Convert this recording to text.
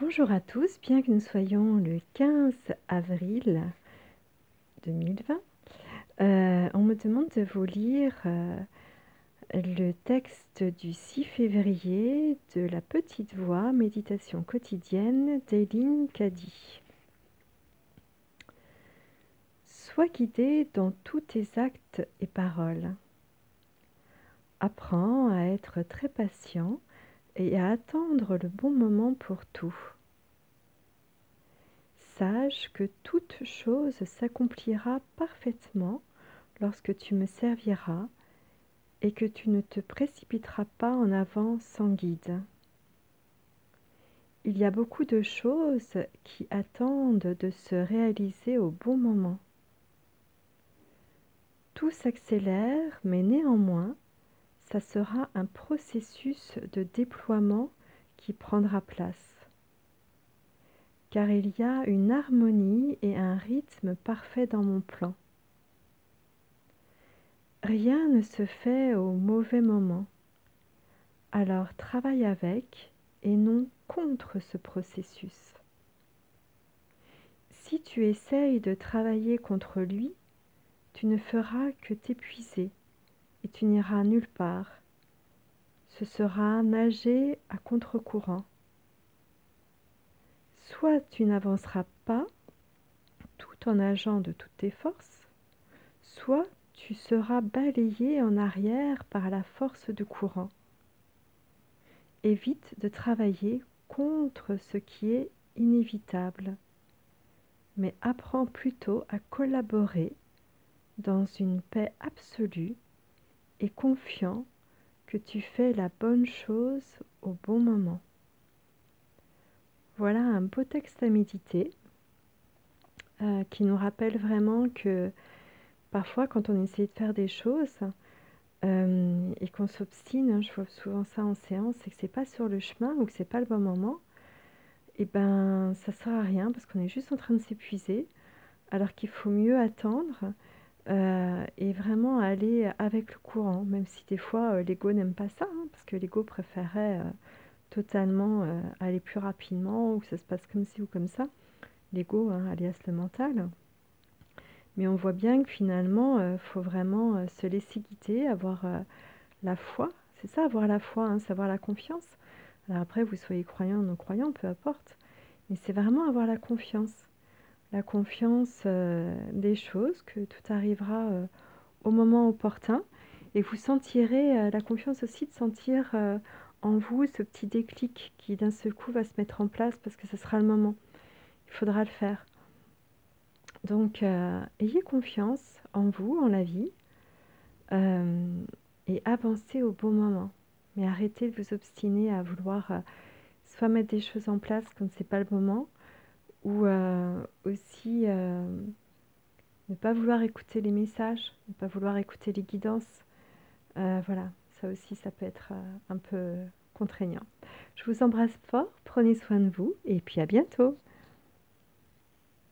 Bonjour à tous, bien que nous soyons le 15 avril 2020, euh, on me demande de vous lire euh, le texte du 6 février de La Petite Voix, méditation quotidienne d'Eileen Caddy. Sois guidé dans tous tes actes et paroles. Apprends à être très patient et à attendre le bon moment pour tout. Sache que toute chose s'accomplira parfaitement lorsque tu me serviras et que tu ne te précipiteras pas en avant sans guide. Il y a beaucoup de choses qui attendent de se réaliser au bon moment. Tout s'accélère, mais néanmoins, ça sera un processus de déploiement qui prendra place. Car il y a une harmonie et un rythme parfait dans mon plan. Rien ne se fait au mauvais moment. Alors travaille avec et non contre ce processus. Si tu essayes de travailler contre lui, tu ne feras que t'épuiser et tu n'iras nulle part. Ce sera nager à contre-courant. Soit tu n'avanceras pas tout en nageant de toutes tes forces, soit tu seras balayé en arrière par la force du courant. Évite de travailler contre ce qui est inévitable, mais apprends plutôt à collaborer dans une paix absolue et confiant que tu fais la bonne chose au bon moment. Voilà un beau texte à méditer euh, qui nous rappelle vraiment que parfois quand on essaie de faire des choses euh, et qu'on s'obstine, hein, je vois souvent ça en séance, c'est que c'est pas sur le chemin ou que c'est pas le bon moment, et eh ben ça sert à rien parce qu'on est juste en train de s'épuiser alors qu'il faut mieux attendre euh, et vraiment aller avec le courant, même si des fois euh, l'ego n'aime pas ça, hein, parce que l'ego préférait euh, totalement aller plus rapidement, ou que ça se passe comme ci ou comme ça. L'ego, hein, alias le mental. Mais on voit bien que finalement, il faut vraiment se laisser guider, avoir la foi. C'est ça, avoir la foi, hein, savoir la confiance. Alors après, vous soyez croyant ou non croyant, peu importe. Mais c'est vraiment avoir la confiance la confiance euh, des choses, que tout arrivera euh, au moment opportun. Et vous sentirez euh, la confiance aussi de sentir en vous ce petit déclic qui d'un seul coup va se mettre en place parce que ce sera le moment. Il faudra le faire. Donc, ayez confiance en vous, en la vie, et avancez au bon moment. Mais arrêtez de vous obstiner à vouloir soit mettre des choses en place quand ce n'est pas le moment, ou euh, aussi euh, ne pas vouloir écouter les messages, ne pas vouloir écouter les guidances. Euh, voilà, ça aussi, ça peut être un peu contraignant. Je vous embrasse fort, prenez soin de vous et puis à bientôt.